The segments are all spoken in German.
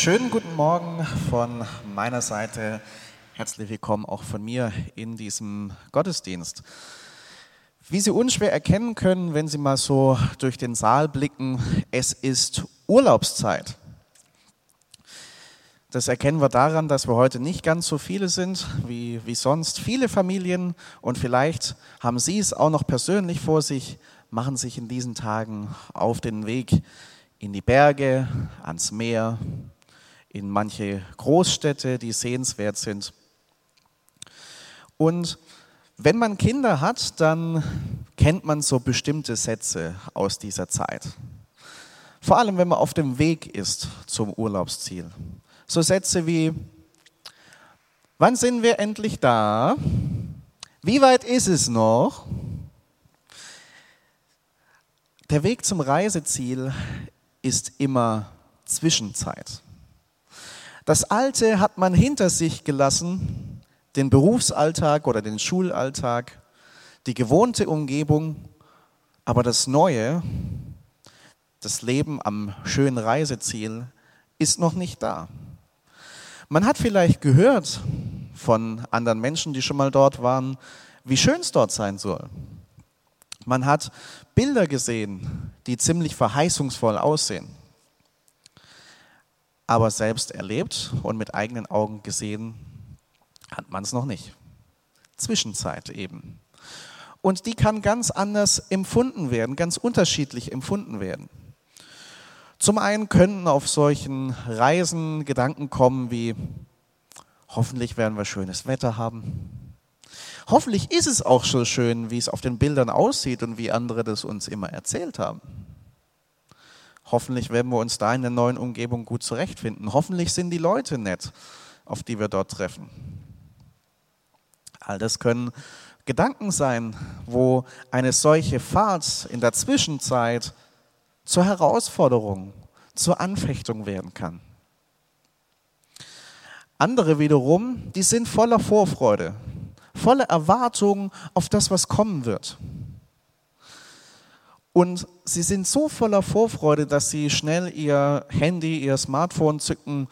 Schönen guten Morgen von meiner Seite. Herzlich willkommen auch von mir in diesem Gottesdienst. Wie Sie unschwer erkennen können, wenn Sie mal so durch den Saal blicken, es ist Urlaubszeit. Das erkennen wir daran, dass wir heute nicht ganz so viele sind wie, wie sonst. Viele Familien und vielleicht haben Sie es auch noch persönlich vor sich, machen sich in diesen Tagen auf den Weg in die Berge, ans Meer, in manche Großstädte, die sehenswert sind. Und wenn man Kinder hat, dann kennt man so bestimmte Sätze aus dieser Zeit. Vor allem, wenn man auf dem Weg ist zum Urlaubsziel. So Sätze wie, wann sind wir endlich da? Wie weit ist es noch? Der Weg zum Reiseziel ist immer Zwischenzeit. Das Alte hat man hinter sich gelassen, den Berufsalltag oder den Schulalltag, die gewohnte Umgebung, aber das Neue, das Leben am schönen Reiseziel, ist noch nicht da. Man hat vielleicht gehört von anderen Menschen, die schon mal dort waren, wie schön es dort sein soll. Man hat Bilder gesehen, die ziemlich verheißungsvoll aussehen. Aber selbst erlebt und mit eigenen Augen gesehen hat man es noch nicht. Zwischenzeit eben. Und die kann ganz anders empfunden werden, ganz unterschiedlich empfunden werden. Zum einen könnten auf solchen Reisen Gedanken kommen wie, hoffentlich werden wir schönes Wetter haben. Hoffentlich ist es auch so schön, wie es auf den Bildern aussieht und wie andere das uns immer erzählt haben. Hoffentlich werden wir uns da in der neuen Umgebung gut zurechtfinden. Hoffentlich sind die Leute nett, auf die wir dort treffen. All das können Gedanken sein, wo eine solche Fahrt in der Zwischenzeit zur Herausforderung, zur Anfechtung werden kann. Andere wiederum, die sind voller Vorfreude, voller Erwartungen auf das, was kommen wird. Und sie sind so voller Vorfreude, dass sie schnell ihr Handy, ihr Smartphone zücken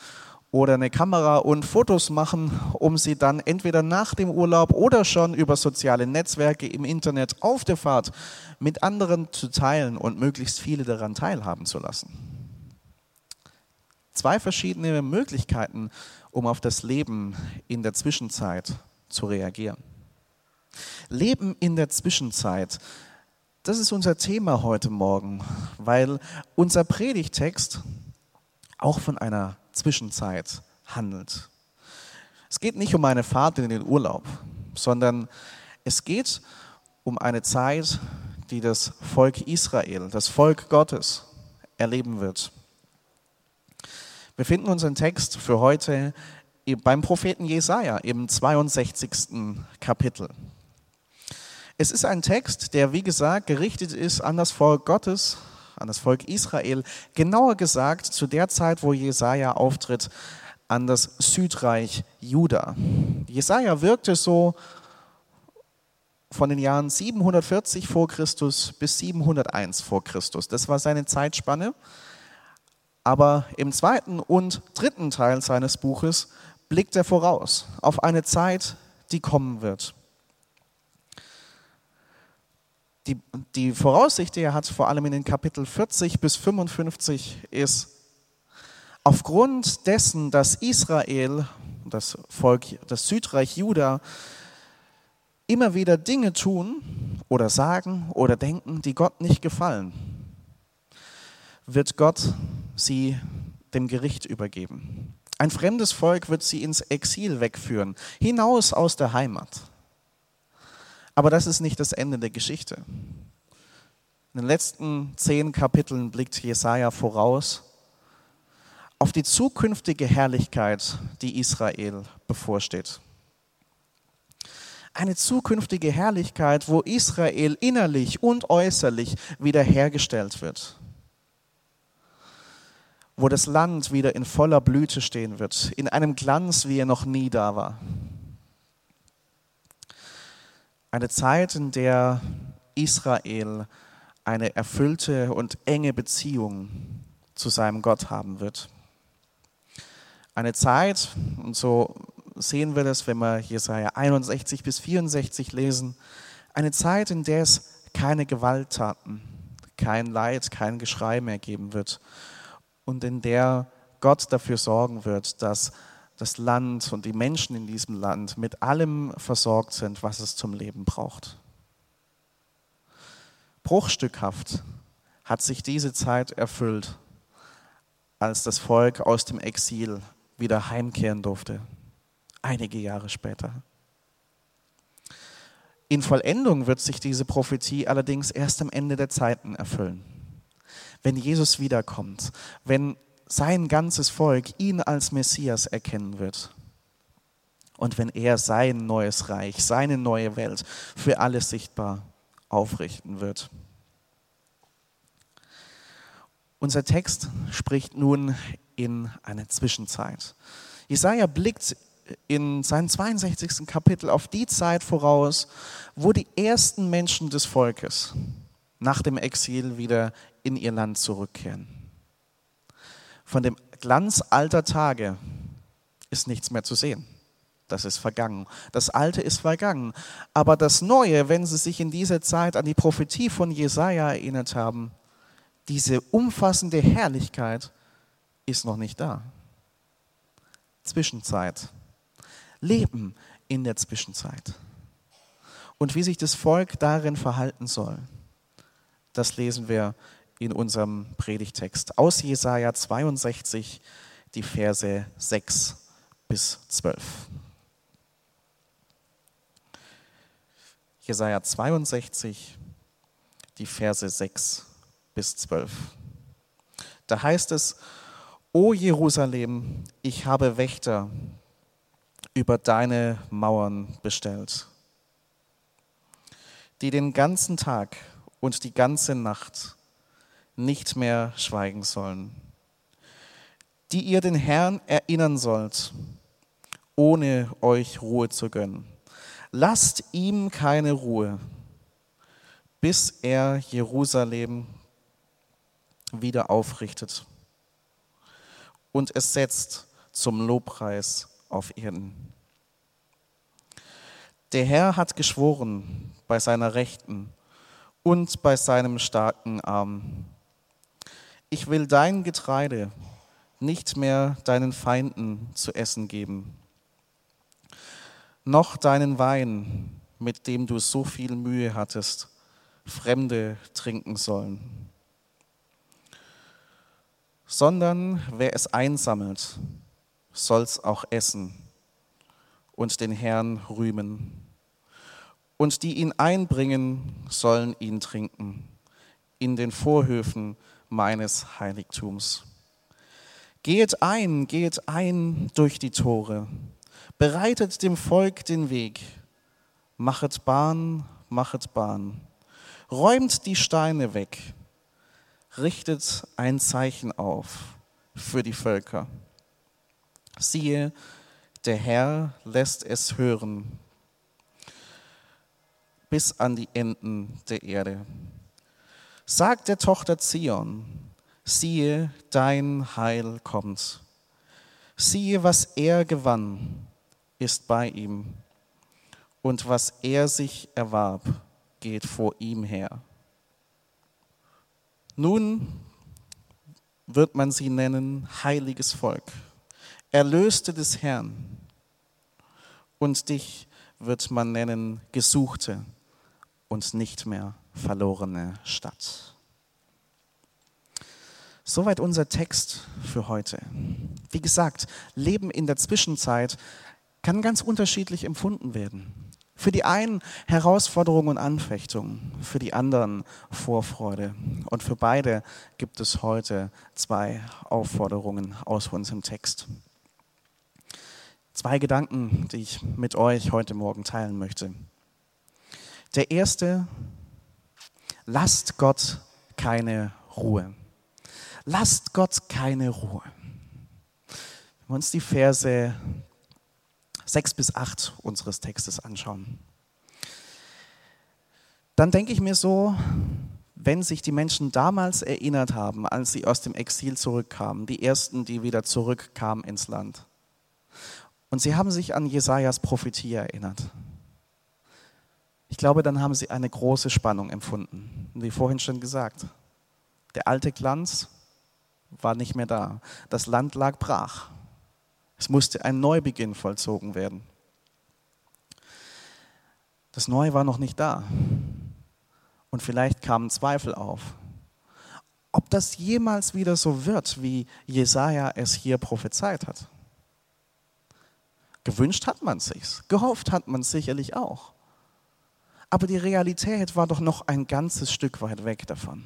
oder eine Kamera und Fotos machen, um sie dann entweder nach dem Urlaub oder schon über soziale Netzwerke im Internet auf der Fahrt mit anderen zu teilen und möglichst viele daran teilhaben zu lassen. Zwei verschiedene Möglichkeiten, um auf das Leben in der Zwischenzeit zu reagieren. Leben in der Zwischenzeit das ist unser Thema heute Morgen, weil unser Predigtext auch von einer Zwischenzeit handelt. Es geht nicht um eine Fahrt in den Urlaub, sondern es geht um eine Zeit, die das Volk Israel, das Volk Gottes erleben wird. Wir finden unseren Text für heute beim Propheten Jesaja im 62. Kapitel. Es ist ein Text, der, wie gesagt, gerichtet ist an das Volk Gottes, an das Volk Israel, genauer gesagt zu der Zeit, wo Jesaja auftritt, an das Südreich Juda. Jesaja wirkte so von den Jahren 740 vor Christus bis 701 vor Christus. Das war seine Zeitspanne. Aber im zweiten und dritten Teil seines Buches blickt er voraus auf eine Zeit, die kommen wird. Die, die Voraussicht, die er hat, vor allem in den Kapitel 40 bis 55, ist, aufgrund dessen, dass Israel, das Volk, das Südreich Juda, immer wieder Dinge tun oder sagen oder denken, die Gott nicht gefallen, wird Gott sie dem Gericht übergeben. Ein fremdes Volk wird sie ins Exil wegführen, hinaus aus der Heimat. Aber das ist nicht das Ende der Geschichte. In den letzten zehn Kapiteln blickt Jesaja voraus auf die zukünftige Herrlichkeit, die Israel bevorsteht. Eine zukünftige Herrlichkeit, wo Israel innerlich und äußerlich wiederhergestellt wird. Wo das Land wieder in voller Blüte stehen wird, in einem Glanz, wie er noch nie da war. Eine Zeit, in der Israel eine erfüllte und enge Beziehung zu seinem Gott haben wird. Eine Zeit, und so sehen wir das, wenn wir Jesaja 61 bis 64 lesen, eine Zeit, in der es keine Gewalttaten, kein Leid, kein Geschrei mehr geben wird und in der Gott dafür sorgen wird, dass das Land und die Menschen in diesem Land mit allem versorgt sind, was es zum Leben braucht. Bruchstückhaft hat sich diese Zeit erfüllt, als das Volk aus dem Exil wieder heimkehren durfte, einige Jahre später. In Vollendung wird sich diese Prophetie allerdings erst am Ende der Zeiten erfüllen. Wenn Jesus wiederkommt, wenn sein ganzes Volk ihn als Messias erkennen wird. Und wenn er sein neues Reich, seine neue Welt für alle sichtbar aufrichten wird. Unser Text spricht nun in eine Zwischenzeit. Jesaja blickt in seinem 62. Kapitel auf die Zeit voraus, wo die ersten Menschen des Volkes nach dem Exil wieder in ihr Land zurückkehren. Von dem Glanz alter Tage ist nichts mehr zu sehen. Das ist vergangen. Das Alte ist vergangen. Aber das Neue, wenn Sie sich in dieser Zeit an die Prophetie von Jesaja erinnert haben, diese umfassende Herrlichkeit ist noch nicht da. Zwischenzeit. Leben in der Zwischenzeit. Und wie sich das Volk darin verhalten soll, das lesen wir in unserem Predigtext aus Jesaja 62, die Verse 6 bis 12. Jesaja 62, die Verse 6 bis 12. Da heißt es: O Jerusalem, ich habe Wächter über deine Mauern bestellt, die den ganzen Tag und die ganze Nacht nicht mehr schweigen sollen, die ihr den Herrn erinnern sollt, ohne euch Ruhe zu gönnen. Lasst ihm keine Ruhe, bis er Jerusalem wieder aufrichtet und es setzt zum Lobpreis auf Erden. Der Herr hat geschworen bei seiner Rechten und bei seinem starken Arm ich will dein Getreide nicht mehr deinen Feinden zu essen geben, noch deinen Wein, mit dem du so viel Mühe hattest, Fremde trinken sollen, sondern wer es einsammelt, soll's auch essen und den Herrn rühmen. Und die ihn einbringen, sollen ihn trinken in den Vorhöfen meines Heiligtums. Geht ein, geht ein durch die Tore, bereitet dem Volk den Weg, machet Bahn, machet Bahn, räumt die Steine weg, richtet ein Zeichen auf für die Völker. Siehe, der Herr lässt es hören bis an die Enden der Erde. Sag der Tochter Zion, siehe, dein Heil kommt. Siehe, was er gewann, ist bei ihm, und was er sich erwarb, geht vor ihm her. Nun wird man sie nennen heiliges Volk, Erlöste des Herrn. Und dich wird man nennen Gesuchte und nicht mehr verlorene Stadt. Soweit unser Text für heute. Wie gesagt, Leben in der Zwischenzeit kann ganz unterschiedlich empfunden werden. Für die einen Herausforderungen und Anfechtungen, für die anderen Vorfreude. Und für beide gibt es heute zwei Aufforderungen aus unserem Text. Zwei Gedanken, die ich mit euch heute Morgen teilen möchte. Der erste, lasst Gott keine Ruhe. Lasst Gott keine Ruhe. Wenn wir uns die Verse 6 bis 8 unseres Textes anschauen, dann denke ich mir so, wenn sich die Menschen damals erinnert haben, als sie aus dem Exil zurückkamen, die ersten, die wieder zurückkamen ins Land, und sie haben sich an Jesajas Prophetie erinnert, ich glaube, dann haben sie eine große Spannung empfunden. Wie vorhin schon gesagt, der alte Glanz war nicht mehr da. Das Land lag brach. Es musste ein Neubeginn vollzogen werden. Das Neue war noch nicht da. Und vielleicht kamen Zweifel auf. Ob das jemals wieder so wird, wie Jesaja es hier prophezeit hat. Gewünscht hat man sich's, gehofft hat man sicherlich auch. Aber die Realität war doch noch ein ganzes Stück weit weg davon.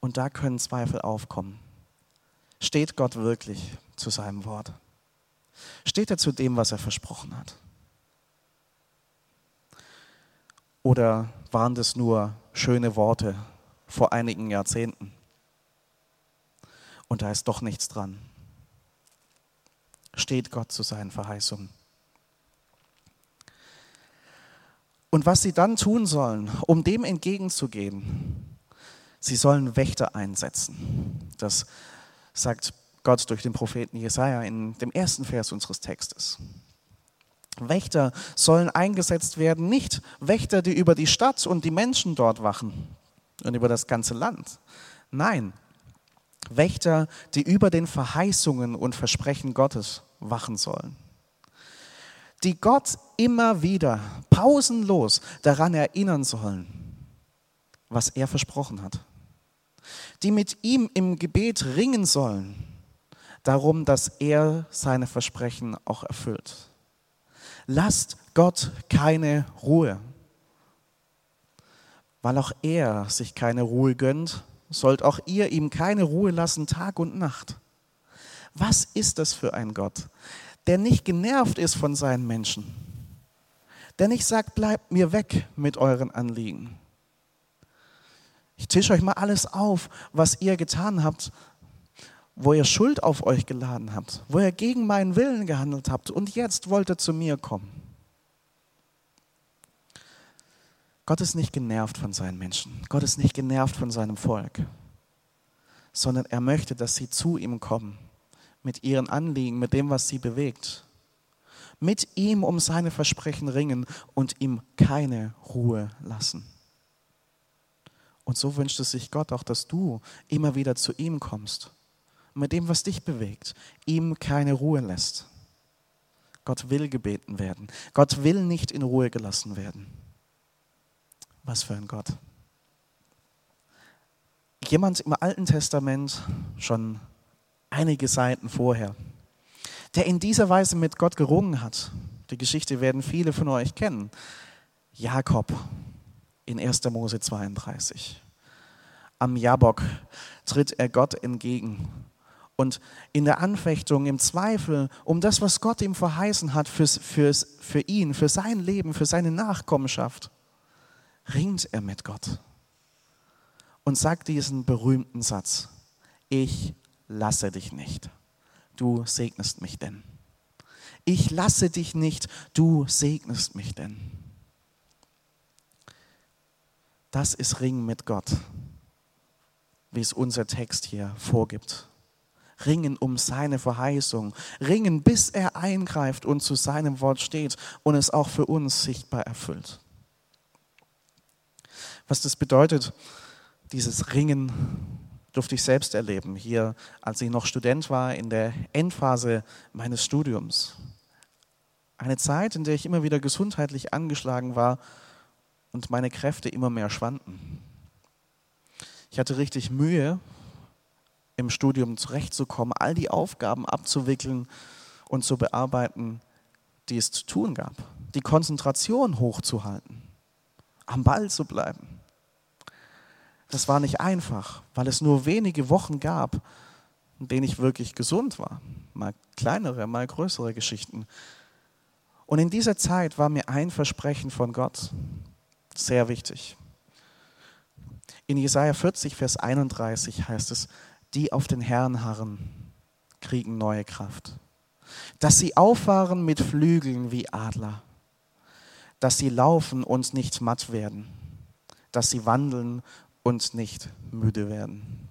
Und da können Zweifel aufkommen. Steht Gott wirklich zu seinem Wort? Steht er zu dem, was er versprochen hat? Oder waren das nur schöne Worte vor einigen Jahrzehnten? Und da ist doch nichts dran. Steht Gott zu seinen Verheißungen? Und was sie dann tun sollen, um dem entgegenzugehen, sie sollen Wächter einsetzen. Das sagt Gott durch den Propheten Jesaja in dem ersten Vers unseres Textes. Wächter sollen eingesetzt werden, nicht Wächter, die über die Stadt und die Menschen dort wachen und über das ganze Land. Nein, Wächter, die über den Verheißungen und Versprechen Gottes wachen sollen die Gott immer wieder pausenlos daran erinnern sollen, was er versprochen hat. Die mit ihm im Gebet ringen sollen, darum, dass er seine Versprechen auch erfüllt. Lasst Gott keine Ruhe. Weil auch er sich keine Ruhe gönnt, sollt auch ihr ihm keine Ruhe lassen, Tag und Nacht. Was ist das für ein Gott, der nicht genervt ist von seinen Menschen, der nicht sagt, bleibt mir weg mit euren Anliegen. Ich tische euch mal alles auf, was ihr getan habt, wo ihr Schuld auf euch geladen habt, wo ihr gegen meinen Willen gehandelt habt und jetzt wollt ihr zu mir kommen. Gott ist nicht genervt von seinen Menschen. Gott ist nicht genervt von seinem Volk, sondern er möchte, dass sie zu ihm kommen mit ihren Anliegen, mit dem, was sie bewegt. Mit ihm um seine Versprechen ringen und ihm keine Ruhe lassen. Und so wünscht es sich Gott auch, dass du immer wieder zu ihm kommst. mit dem, was dich bewegt, ihm keine Ruhe lässt. Gott will gebeten werden. Gott will nicht in Ruhe gelassen werden. Was für ein Gott. Jemand im Alten Testament, schon einige Seiten vorher, der in dieser Weise mit Gott gerungen hat. Die Geschichte werden viele von euch kennen. Jakob in 1. Mose 32. Am Jabok tritt er Gott entgegen. Und in der Anfechtung, im Zweifel um das, was Gott ihm verheißen hat für, für, für ihn, für sein Leben, für seine Nachkommenschaft, ringt er mit Gott und sagt diesen berühmten Satz, ich lasse dich nicht. Du segnest mich denn. Ich lasse dich nicht, du segnest mich denn. Das ist Ringen mit Gott, wie es unser Text hier vorgibt. Ringen um seine Verheißung. Ringen, bis er eingreift und zu seinem Wort steht und es auch für uns sichtbar erfüllt. Was das bedeutet, dieses Ringen durfte ich selbst erleben, hier, als ich noch Student war, in der Endphase meines Studiums. Eine Zeit, in der ich immer wieder gesundheitlich angeschlagen war und meine Kräfte immer mehr schwanden. Ich hatte richtig Mühe, im Studium zurechtzukommen, all die Aufgaben abzuwickeln und zu bearbeiten, die es zu tun gab, die Konzentration hochzuhalten, am Ball zu bleiben. Das war nicht einfach, weil es nur wenige Wochen gab, in denen ich wirklich gesund war. Mal kleinere, mal größere Geschichten. Und in dieser Zeit war mir ein Versprechen von Gott sehr wichtig. In Jesaja 40, Vers 31 heißt es, die auf den Herrn harren, kriegen neue Kraft. Dass sie auffahren mit Flügeln wie Adler. Dass sie laufen und nicht matt werden. Dass sie wandeln und nicht müde werden.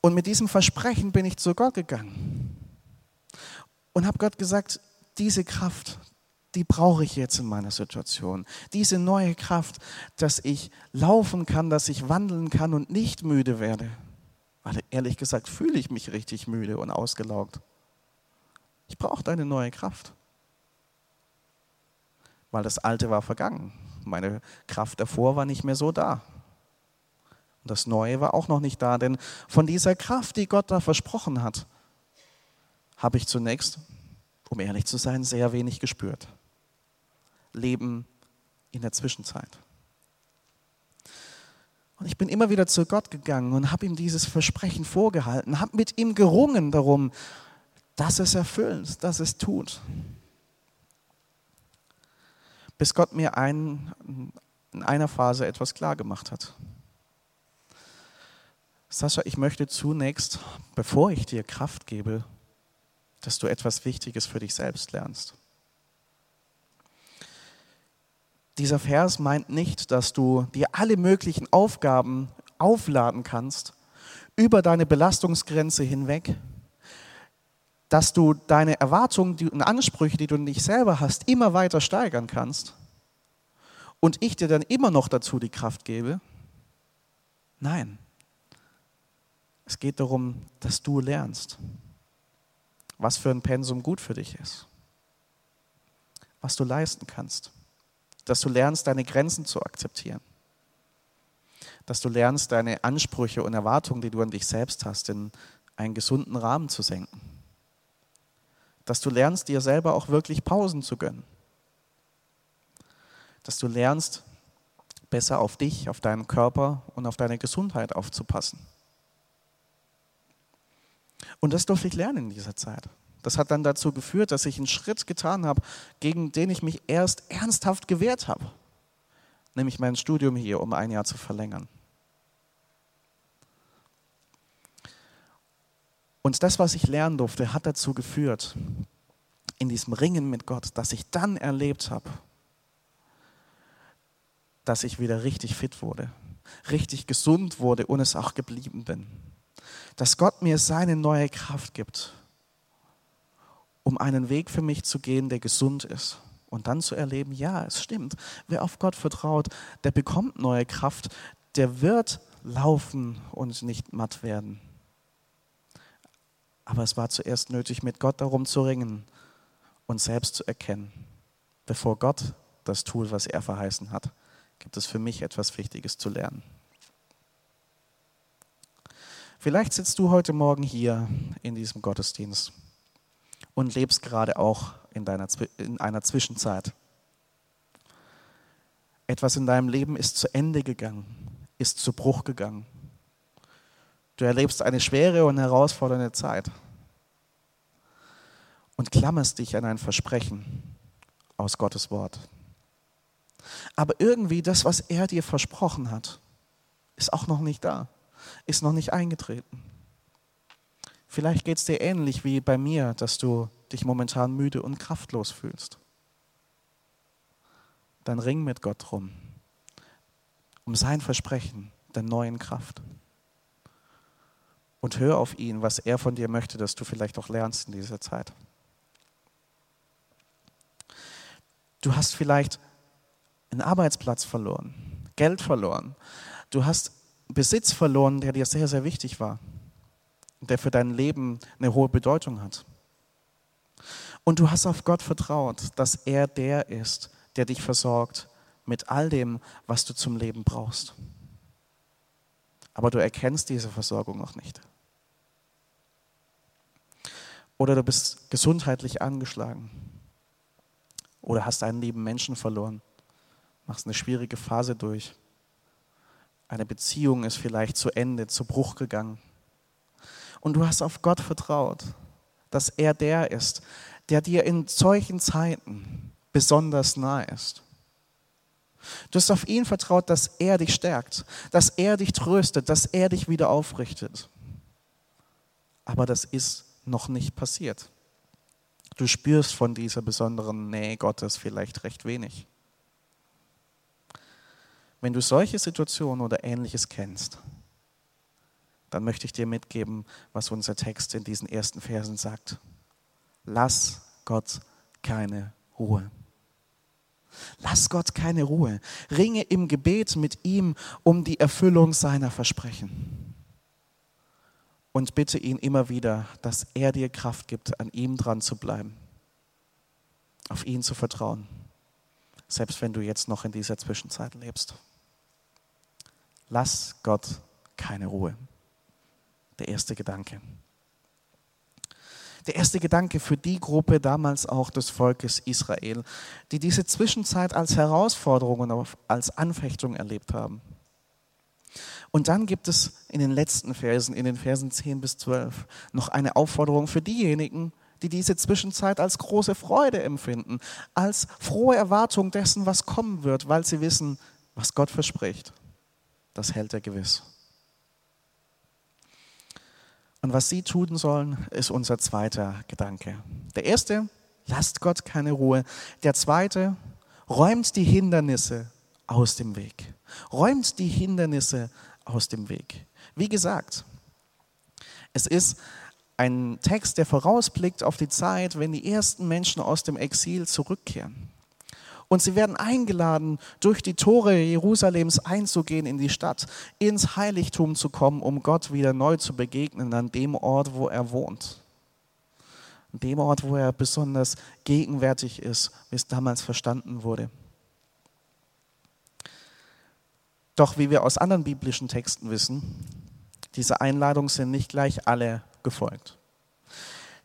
Und mit diesem Versprechen bin ich zu Gott gegangen und habe Gott gesagt, diese Kraft, die brauche ich jetzt in meiner Situation. Diese neue Kraft, dass ich laufen kann, dass ich wandeln kann und nicht müde werde. Weil ehrlich gesagt fühle ich mich richtig müde und ausgelaugt. Ich brauche deine neue Kraft. Weil das Alte war vergangen. Meine Kraft davor war nicht mehr so da. Und das Neue war auch noch nicht da, denn von dieser Kraft, die Gott da versprochen hat, habe ich zunächst, um ehrlich zu sein, sehr wenig gespürt. Leben in der Zwischenzeit. Und ich bin immer wieder zu Gott gegangen und habe ihm dieses Versprechen vorgehalten, habe mit ihm gerungen darum, dass es erfüllt, dass es tut. Bis Gott mir ein, in einer Phase etwas klar gemacht hat. Sascha, ich möchte zunächst, bevor ich dir Kraft gebe, dass du etwas Wichtiges für dich selbst lernst. Dieser Vers meint nicht, dass du dir alle möglichen Aufgaben aufladen kannst über deine Belastungsgrenze hinweg, dass du deine Erwartungen und Ansprüche, die du nicht selber hast, immer weiter steigern kannst und ich dir dann immer noch dazu die Kraft gebe. Nein, es geht darum, dass du lernst, was für ein Pensum gut für dich ist, was du leisten kannst dass du lernst, deine Grenzen zu akzeptieren. Dass du lernst, deine Ansprüche und Erwartungen, die du an dich selbst hast, in einen gesunden Rahmen zu senken. Dass du lernst, dir selber auch wirklich Pausen zu gönnen. Dass du lernst, besser auf dich, auf deinen Körper und auf deine Gesundheit aufzupassen. Und das durfte ich lernen in dieser Zeit. Das hat dann dazu geführt, dass ich einen Schritt getan habe, gegen den ich mich erst ernsthaft gewehrt habe, nämlich mein Studium hier um ein Jahr zu verlängern. Und das, was ich lernen durfte, hat dazu geführt, in diesem Ringen mit Gott, dass ich dann erlebt habe, dass ich wieder richtig fit wurde, richtig gesund wurde und es auch geblieben bin. Dass Gott mir seine neue Kraft gibt um einen Weg für mich zu gehen, der gesund ist. Und dann zu erleben, ja, es stimmt. Wer auf Gott vertraut, der bekommt neue Kraft, der wird laufen und nicht matt werden. Aber es war zuerst nötig, mit Gott darum zu ringen und selbst zu erkennen. Bevor Gott das tut, was er verheißen hat, gibt es für mich etwas Wichtiges zu lernen. Vielleicht sitzt du heute Morgen hier in diesem Gottesdienst und lebst gerade auch in, deiner, in einer Zwischenzeit. Etwas in deinem Leben ist zu Ende gegangen, ist zu Bruch gegangen. Du erlebst eine schwere und herausfordernde Zeit und klammerst dich an ein Versprechen aus Gottes Wort. Aber irgendwie das, was er dir versprochen hat, ist auch noch nicht da, ist noch nicht eingetreten. Vielleicht geht es dir ähnlich wie bei mir, dass du dich momentan müde und kraftlos fühlst. Dann ring mit Gott drum, um sein Versprechen der neuen Kraft. Und hör auf ihn, was er von dir möchte, dass du vielleicht auch lernst in dieser Zeit. Du hast vielleicht einen Arbeitsplatz verloren, Geld verloren. Du hast Besitz verloren, der dir sehr, sehr wichtig war der für dein Leben eine hohe Bedeutung hat. Und du hast auf Gott vertraut, dass er der ist, der dich versorgt mit all dem, was du zum Leben brauchst. Aber du erkennst diese Versorgung noch nicht. Oder du bist gesundheitlich angeschlagen. Oder hast einen lieben Menschen verloren. Machst eine schwierige Phase durch. Eine Beziehung ist vielleicht zu Ende, zu Bruch gegangen. Und du hast auf Gott vertraut, dass er der ist, der dir in solchen Zeiten besonders nahe ist. Du hast auf ihn vertraut, dass er dich stärkt, dass er dich tröstet, dass er dich wieder aufrichtet. Aber das ist noch nicht passiert. Du spürst von dieser besonderen Nähe Gottes vielleicht recht wenig. Wenn du solche Situationen oder ähnliches kennst, dann möchte ich dir mitgeben, was unser Text in diesen ersten Versen sagt. Lass Gott keine Ruhe. Lass Gott keine Ruhe. Ringe im Gebet mit ihm um die Erfüllung seiner Versprechen. Und bitte ihn immer wieder, dass er dir Kraft gibt, an ihm dran zu bleiben, auf ihn zu vertrauen, selbst wenn du jetzt noch in dieser Zwischenzeit lebst. Lass Gott keine Ruhe. Der erste Gedanke. Der erste Gedanke für die Gruppe damals auch des Volkes Israel, die diese Zwischenzeit als Herausforderung und als Anfechtung erlebt haben. Und dann gibt es in den letzten Versen, in den Versen 10 bis 12, noch eine Aufforderung für diejenigen, die diese Zwischenzeit als große Freude empfinden, als frohe Erwartung dessen, was kommen wird, weil sie wissen, was Gott verspricht das hält er gewiss. Und was sie tun sollen, ist unser zweiter Gedanke. Der erste, lasst Gott keine Ruhe. Der zweite, räumt die Hindernisse aus dem Weg. Räumt die Hindernisse aus dem Weg. Wie gesagt, es ist ein Text, der vorausblickt auf die Zeit, wenn die ersten Menschen aus dem Exil zurückkehren. Und sie werden eingeladen, durch die Tore Jerusalems einzugehen in die Stadt, ins Heiligtum zu kommen, um Gott wieder neu zu begegnen an dem Ort, wo er wohnt. An dem Ort, wo er besonders gegenwärtig ist, wie es damals verstanden wurde. Doch wie wir aus anderen biblischen Texten wissen, diese Einladungen sind nicht gleich alle gefolgt.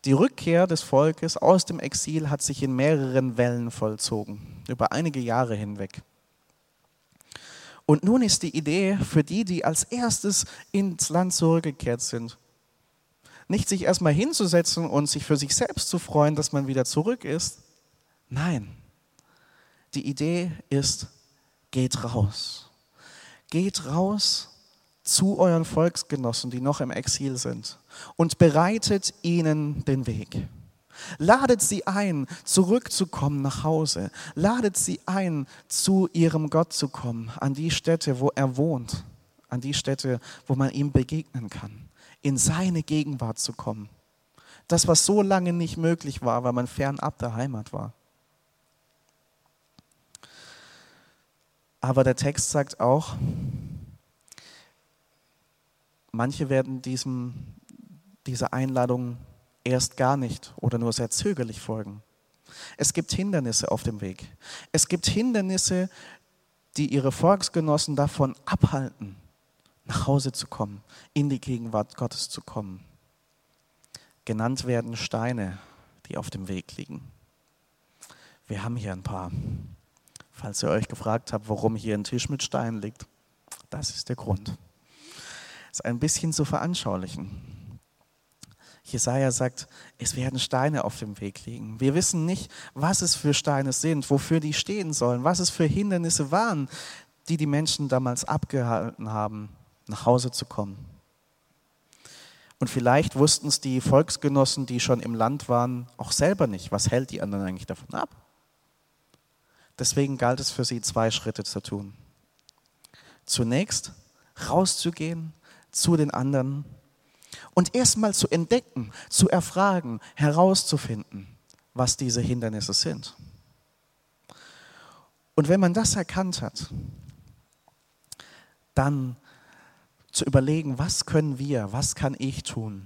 Die Rückkehr des Volkes aus dem Exil hat sich in mehreren Wellen vollzogen, über einige Jahre hinweg. Und nun ist die Idee für die, die als erstes ins Land zurückgekehrt sind, nicht sich erstmal hinzusetzen und sich für sich selbst zu freuen, dass man wieder zurück ist. Nein, die Idee ist, geht raus. Geht raus zu euren Volksgenossen, die noch im Exil sind, und bereitet ihnen den Weg. Ladet sie ein, zurückzukommen nach Hause. Ladet sie ein, zu ihrem Gott zu kommen, an die Stätte, wo er wohnt, an die Stätte, wo man ihm begegnen kann, in seine Gegenwart zu kommen. Das, was so lange nicht möglich war, weil man fernab der Heimat war. Aber der Text sagt auch, Manche werden diesem, dieser Einladung erst gar nicht oder nur sehr zögerlich folgen. Es gibt Hindernisse auf dem Weg. Es gibt Hindernisse, die ihre Volksgenossen davon abhalten, nach Hause zu kommen, in die Gegenwart Gottes zu kommen. Genannt werden Steine, die auf dem Weg liegen. Wir haben hier ein paar. Falls ihr euch gefragt habt, warum hier ein Tisch mit Steinen liegt, das ist der Grund es ein bisschen zu veranschaulichen. Jesaja sagt, es werden Steine auf dem Weg liegen. Wir wissen nicht, was es für Steine sind, wofür die stehen sollen, was es für Hindernisse waren, die die Menschen damals abgehalten haben, nach Hause zu kommen. Und vielleicht wussten es die Volksgenossen, die schon im Land waren, auch selber nicht. Was hält die anderen eigentlich davon ab? Deswegen galt es für sie, zwei Schritte zu tun. Zunächst rauszugehen zu den anderen und erstmal zu entdecken, zu erfragen, herauszufinden, was diese Hindernisse sind. Und wenn man das erkannt hat, dann zu überlegen, was können wir, was kann ich tun,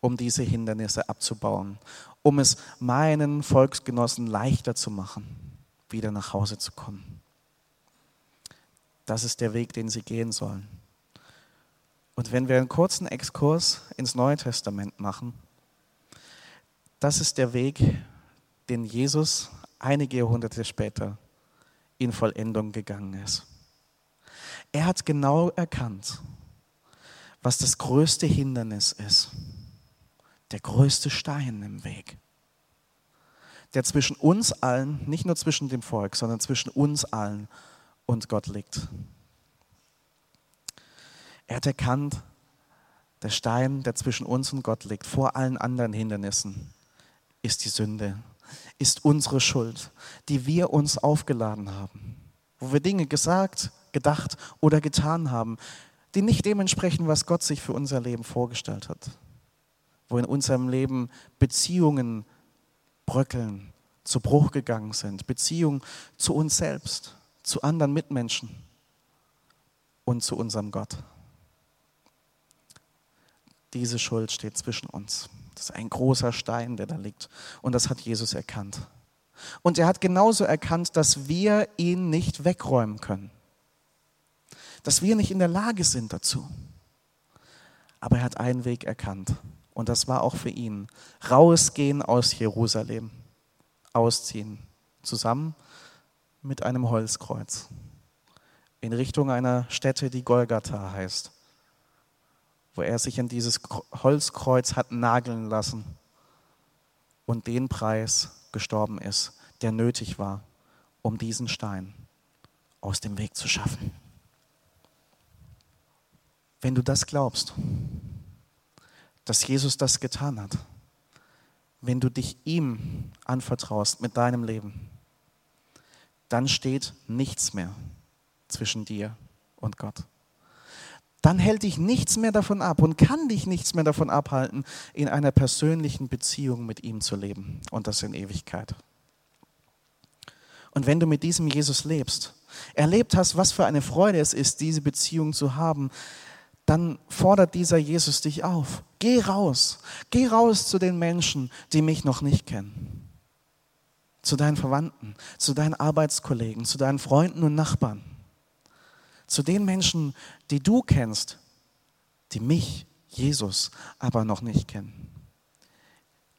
um diese Hindernisse abzubauen, um es meinen Volksgenossen leichter zu machen, wieder nach Hause zu kommen. Das ist der Weg, den sie gehen sollen. Und wenn wir einen kurzen Exkurs ins Neue Testament machen, Das ist der Weg, den Jesus einige Jahrhunderte später in Vollendung gegangen ist. Er hat genau erkannt, was das größte Hindernis ist, der größte Stein im Weg, der zwischen uns allen, nicht nur zwischen dem Volk, sondern zwischen uns allen und Gott liegt. Er hat erkannt, der Stein, der zwischen uns und Gott liegt, vor allen anderen Hindernissen, ist die Sünde, ist unsere Schuld, die wir uns aufgeladen haben, wo wir Dinge gesagt, gedacht oder getan haben, die nicht dementsprechend, was Gott sich für unser Leben vorgestellt hat, wo in unserem Leben Beziehungen bröckeln, zu Bruch gegangen sind, Beziehungen zu uns selbst, zu anderen Mitmenschen und zu unserem Gott. Diese Schuld steht zwischen uns. Das ist ein großer Stein, der da liegt. Und das hat Jesus erkannt. Und er hat genauso erkannt, dass wir ihn nicht wegräumen können. Dass wir nicht in der Lage sind dazu. Aber er hat einen Weg erkannt. Und das war auch für ihn. Rausgehen aus Jerusalem. Ausziehen. Zusammen mit einem Holzkreuz. In Richtung einer Stätte, die Golgatha heißt wo er sich an dieses Holzkreuz hat nageln lassen und den Preis gestorben ist, der nötig war, um diesen Stein aus dem Weg zu schaffen. Wenn du das glaubst, dass Jesus das getan hat, wenn du dich ihm anvertraust mit deinem Leben, dann steht nichts mehr zwischen dir und Gott dann hält dich nichts mehr davon ab und kann dich nichts mehr davon abhalten, in einer persönlichen Beziehung mit ihm zu leben und das in Ewigkeit. Und wenn du mit diesem Jesus lebst, erlebt hast, was für eine Freude es ist, diese Beziehung zu haben, dann fordert dieser Jesus dich auf. Geh raus. Geh raus zu den Menschen, die mich noch nicht kennen. Zu deinen Verwandten, zu deinen Arbeitskollegen, zu deinen Freunden und Nachbarn zu den Menschen, die du kennst, die mich, Jesus, aber noch nicht kennen.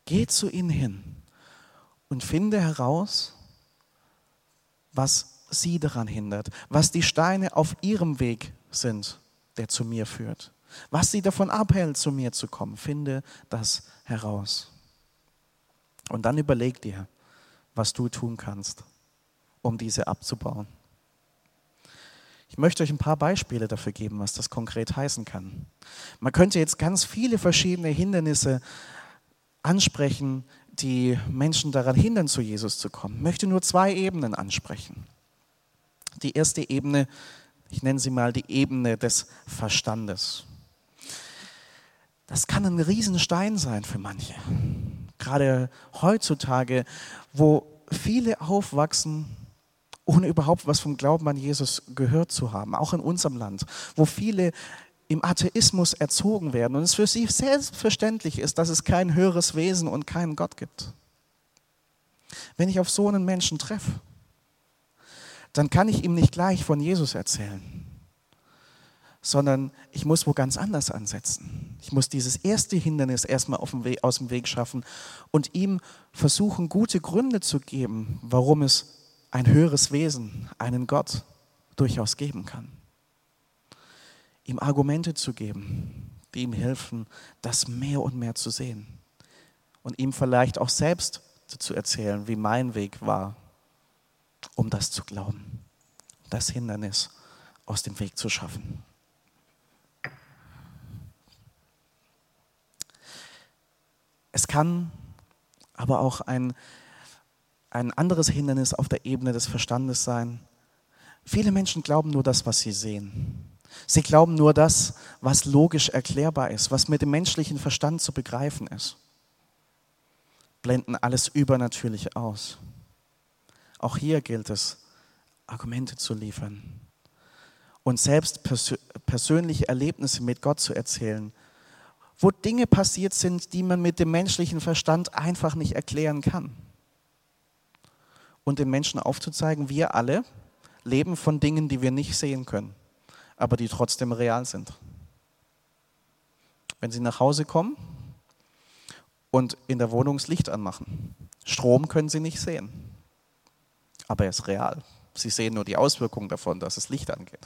Geh zu ihnen hin und finde heraus, was sie daran hindert, was die Steine auf ihrem Weg sind, der zu mir führt, was sie davon abhält, zu mir zu kommen. Finde das heraus. Und dann überleg dir, was du tun kannst, um diese abzubauen. Ich möchte euch ein paar Beispiele dafür geben, was das konkret heißen kann. Man könnte jetzt ganz viele verschiedene Hindernisse ansprechen, die Menschen daran hindern, zu Jesus zu kommen. Ich möchte nur zwei Ebenen ansprechen. Die erste Ebene, ich nenne sie mal die Ebene des Verstandes. Das kann ein Riesenstein sein für manche. Gerade heutzutage, wo viele aufwachsen ohne überhaupt was vom Glauben an Jesus gehört zu haben, auch in unserem Land, wo viele im Atheismus erzogen werden und es für sie selbstverständlich ist, dass es kein höheres Wesen und keinen Gott gibt. Wenn ich auf so einen Menschen treffe, dann kann ich ihm nicht gleich von Jesus erzählen, sondern ich muss wo ganz anders ansetzen. Ich muss dieses erste Hindernis erstmal aus dem Weg schaffen und ihm versuchen, gute Gründe zu geben, warum es ein höheres Wesen, einen Gott durchaus geben kann. Ihm Argumente zu geben, die ihm helfen, das mehr und mehr zu sehen. Und ihm vielleicht auch selbst zu erzählen, wie mein Weg war, um das zu glauben, das Hindernis aus dem Weg zu schaffen. Es kann aber auch ein ein anderes Hindernis auf der Ebene des Verstandes sein. Viele Menschen glauben nur das, was sie sehen. Sie glauben nur das, was logisch erklärbar ist, was mit dem menschlichen Verstand zu begreifen ist. Blenden alles Übernatürliche aus. Auch hier gilt es, Argumente zu liefern und selbst persönliche Erlebnisse mit Gott zu erzählen, wo Dinge passiert sind, die man mit dem menschlichen Verstand einfach nicht erklären kann und den Menschen aufzuzeigen, wir alle leben von Dingen, die wir nicht sehen können, aber die trotzdem real sind. Wenn sie nach Hause kommen und in der Wohnung das Licht anmachen. Strom können sie nicht sehen, aber er ist real. Sie sehen nur die Auswirkungen davon, dass es Licht angeht.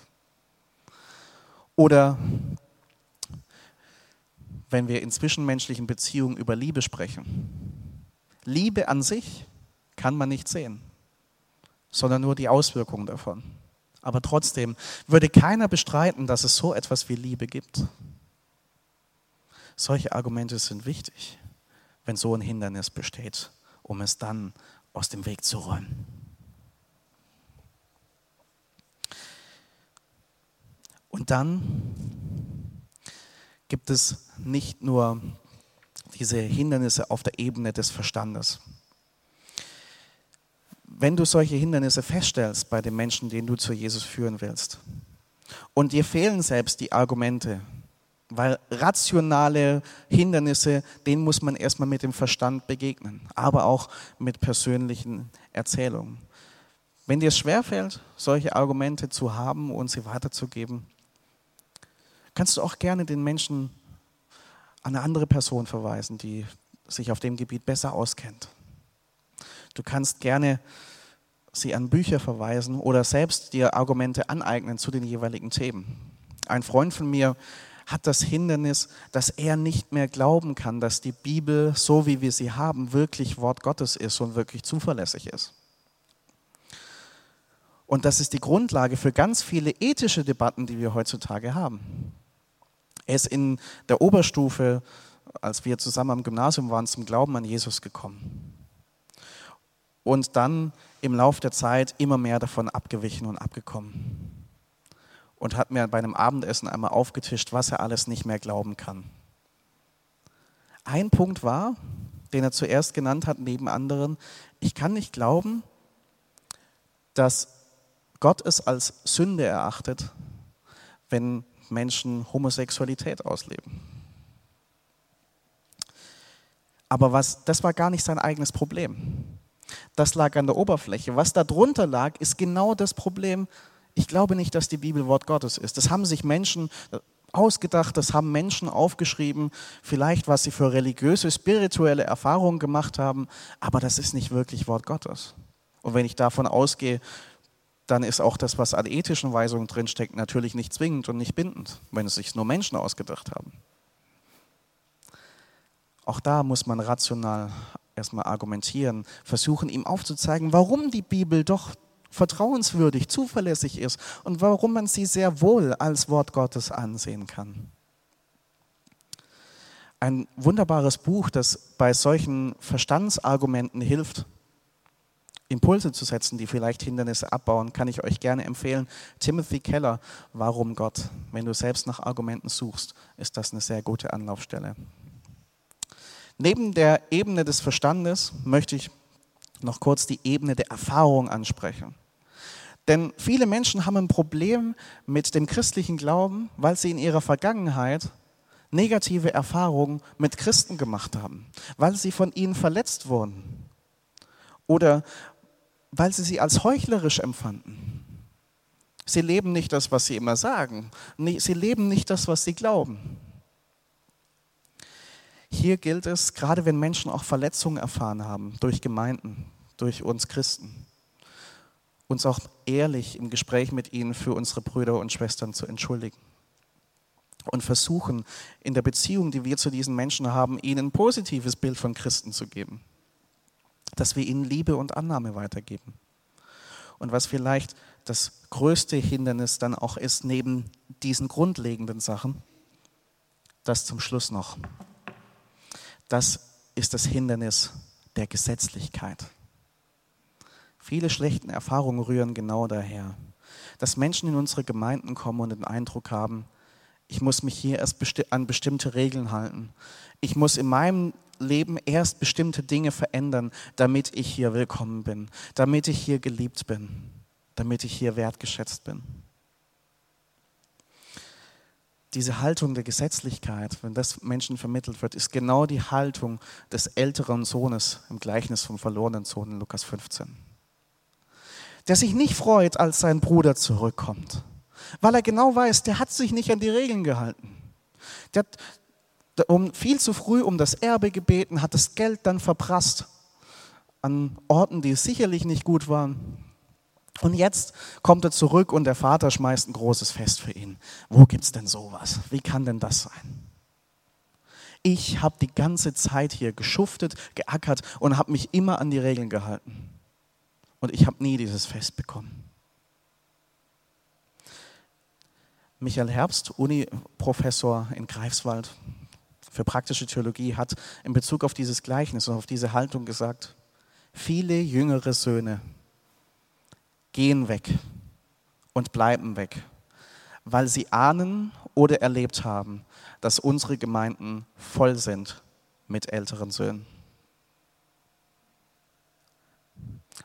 Oder wenn wir in zwischenmenschlichen Beziehungen über Liebe sprechen. Liebe an sich kann man nicht sehen, sondern nur die Auswirkungen davon. Aber trotzdem würde keiner bestreiten, dass es so etwas wie Liebe gibt. Solche Argumente sind wichtig, wenn so ein Hindernis besteht, um es dann aus dem Weg zu räumen. Und dann gibt es nicht nur diese Hindernisse auf der Ebene des Verstandes. Wenn du solche Hindernisse feststellst bei den Menschen, denen du zu Jesus führen willst, und dir fehlen selbst die Argumente, weil rationale Hindernisse, denen muss man erstmal mit dem Verstand begegnen, aber auch mit persönlichen Erzählungen. Wenn dir es schwerfällt, solche Argumente zu haben und sie weiterzugeben, kannst du auch gerne den Menschen an eine andere Person verweisen, die sich auf dem Gebiet besser auskennt. Du kannst gerne sie an Bücher verweisen oder selbst dir Argumente aneignen zu den jeweiligen Themen. Ein Freund von mir hat das Hindernis, dass er nicht mehr glauben kann, dass die Bibel, so wie wir sie haben, wirklich Wort Gottes ist und wirklich zuverlässig ist. Und das ist die Grundlage für ganz viele ethische Debatten, die wir heutzutage haben. Er ist in der Oberstufe, als wir zusammen am Gymnasium waren, zum Glauben an Jesus gekommen. Und dann im Laufe der Zeit immer mehr davon abgewichen und abgekommen. Und hat mir bei einem Abendessen einmal aufgetischt, was er alles nicht mehr glauben kann. Ein Punkt war, den er zuerst genannt hat, neben anderen, ich kann nicht glauben, dass Gott es als Sünde erachtet, wenn Menschen Homosexualität ausleben. Aber was, das war gar nicht sein eigenes Problem. Das lag an der Oberfläche. Was darunter lag, ist genau das Problem. Ich glaube nicht, dass die Bibel Wort Gottes ist. Das haben sich Menschen ausgedacht, das haben Menschen aufgeschrieben, vielleicht was sie für religiöse, spirituelle Erfahrungen gemacht haben, aber das ist nicht wirklich Wort Gottes. Und wenn ich davon ausgehe, dann ist auch das, was an ethischen Weisungen drinsteckt, natürlich nicht zwingend und nicht bindend, wenn es sich nur Menschen ausgedacht haben. Auch da muss man rational erstmal argumentieren, versuchen ihm aufzuzeigen, warum die Bibel doch vertrauenswürdig, zuverlässig ist und warum man sie sehr wohl als Wort Gottes ansehen kann. Ein wunderbares Buch, das bei solchen Verstandsargumenten hilft, Impulse zu setzen, die vielleicht Hindernisse abbauen, kann ich euch gerne empfehlen. Timothy Keller, Warum Gott? Wenn du selbst nach Argumenten suchst, ist das eine sehr gute Anlaufstelle. Neben der Ebene des Verstandes möchte ich noch kurz die Ebene der Erfahrung ansprechen. Denn viele Menschen haben ein Problem mit dem christlichen Glauben, weil sie in ihrer Vergangenheit negative Erfahrungen mit Christen gemacht haben, weil sie von ihnen verletzt wurden oder weil sie sie als heuchlerisch empfanden. Sie leben nicht das, was sie immer sagen. Sie leben nicht das, was sie glauben. Hier gilt es, gerade wenn Menschen auch Verletzungen erfahren haben durch Gemeinden, durch uns Christen, uns auch ehrlich im Gespräch mit ihnen für unsere Brüder und Schwestern zu entschuldigen. Und versuchen, in der Beziehung, die wir zu diesen Menschen haben, ihnen ein positives Bild von Christen zu geben dass wir ihnen Liebe und Annahme weitergeben. Und was vielleicht das größte Hindernis dann auch ist, neben diesen grundlegenden Sachen, das zum Schluss noch. Das ist das Hindernis der Gesetzlichkeit. Viele schlechten Erfahrungen rühren genau daher, dass Menschen in unsere Gemeinden kommen und den Eindruck haben, ich muss mich hier erst an bestimmte Regeln halten. Ich muss in meinem Leben erst bestimmte Dinge verändern, damit ich hier willkommen bin, damit ich hier geliebt bin, damit ich hier wertgeschätzt bin. Diese Haltung der Gesetzlichkeit, wenn das Menschen vermittelt wird, ist genau die Haltung des älteren Sohnes im Gleichnis vom verlorenen Sohn in Lukas 15. Der sich nicht freut, als sein Bruder zurückkommt, weil er genau weiß, der hat sich nicht an die Regeln gehalten. Der, um, viel zu früh um das Erbe gebeten, hat das Geld dann verprasst an Orten, die sicherlich nicht gut waren. Und jetzt kommt er zurück und der Vater schmeißt ein großes Fest für ihn. Wo gibt es denn sowas? Wie kann denn das sein? Ich habe die ganze Zeit hier geschuftet, geackert und habe mich immer an die Regeln gehalten. Und ich habe nie dieses Fest bekommen. Michael Herbst, Uni-Professor in Greifswald für praktische Theologie, hat in Bezug auf dieses Gleichnis und auf diese Haltung gesagt, viele jüngere Söhne gehen weg und bleiben weg, weil sie ahnen oder erlebt haben, dass unsere Gemeinden voll sind mit älteren Söhnen.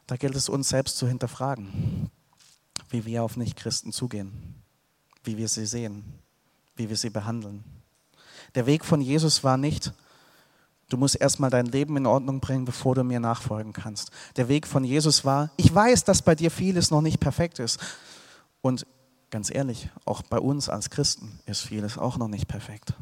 Da gilt es uns selbst zu hinterfragen, wie wir auf Nichtchristen zugehen, wie wir sie sehen, wie wir sie behandeln. Der Weg von Jesus war nicht, Du musst erstmal dein Leben in Ordnung bringen, bevor du mir nachfolgen kannst. Der Weg von Jesus war, ich weiß, dass bei dir vieles noch nicht perfekt ist. Und ganz ehrlich, auch bei uns als Christen ist vieles auch noch nicht perfekt.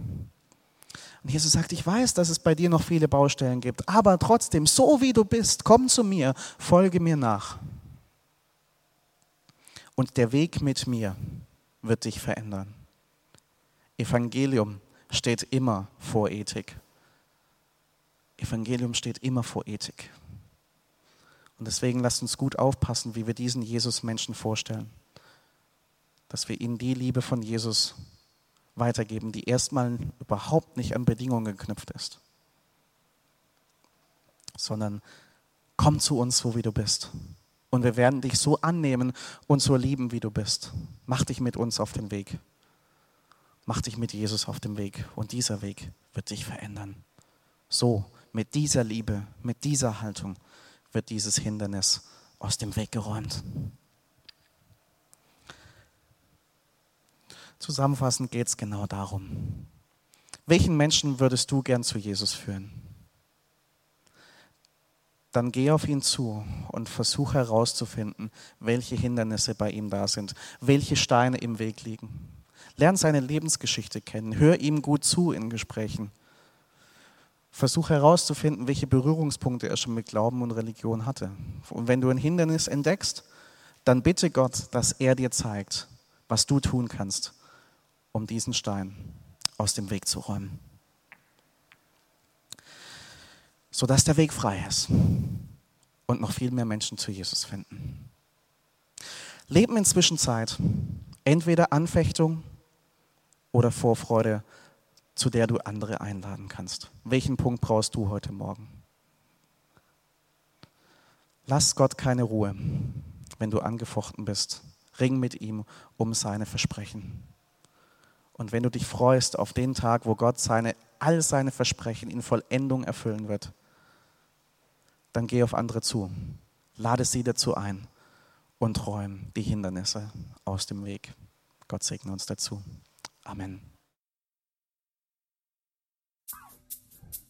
Und Jesus sagt, ich weiß, dass es bei dir noch viele Baustellen gibt, aber trotzdem, so wie du bist, komm zu mir, folge mir nach. Und der Weg mit mir wird dich verändern. Evangelium steht immer vor Ethik. Evangelium steht immer vor Ethik. Und deswegen lasst uns gut aufpassen, wie wir diesen Jesus Menschen vorstellen. Dass wir ihnen die Liebe von Jesus weitergeben, die erstmal überhaupt nicht an Bedingungen geknüpft ist, sondern komm zu uns, so wie du bist. Und wir werden dich so annehmen und so lieben, wie du bist. Mach dich mit uns auf den Weg. Mach dich mit Jesus auf den Weg. Und dieser Weg wird dich verändern. So mit dieser Liebe, mit dieser Haltung wird dieses Hindernis aus dem Weg geräumt. Zusammenfassend geht es genau darum. Welchen Menschen würdest du gern zu Jesus führen? Dann geh auf ihn zu und versuch herauszufinden, welche Hindernisse bei ihm da sind, welche Steine im Weg liegen. Lern seine Lebensgeschichte kennen, hör ihm gut zu in Gesprächen Versuch herauszufinden, welche Berührungspunkte er schon mit Glauben und Religion hatte. Und wenn du ein Hindernis entdeckst, dann bitte Gott, dass er dir zeigt, was du tun kannst, um diesen Stein aus dem Weg zu räumen. Sodass der Weg frei ist und noch viel mehr Menschen zu Jesus finden. Leben in Zwischenzeit, entweder Anfechtung oder Vorfreude zu der du andere einladen kannst. Welchen Punkt brauchst du heute Morgen? Lass Gott keine Ruhe, wenn du angefochten bist. Ring mit ihm um seine Versprechen. Und wenn du dich freust auf den Tag, wo Gott seine, all seine Versprechen in Vollendung erfüllen wird, dann geh auf andere zu. Lade sie dazu ein und räum die Hindernisse aus dem Weg. Gott segne uns dazu. Amen.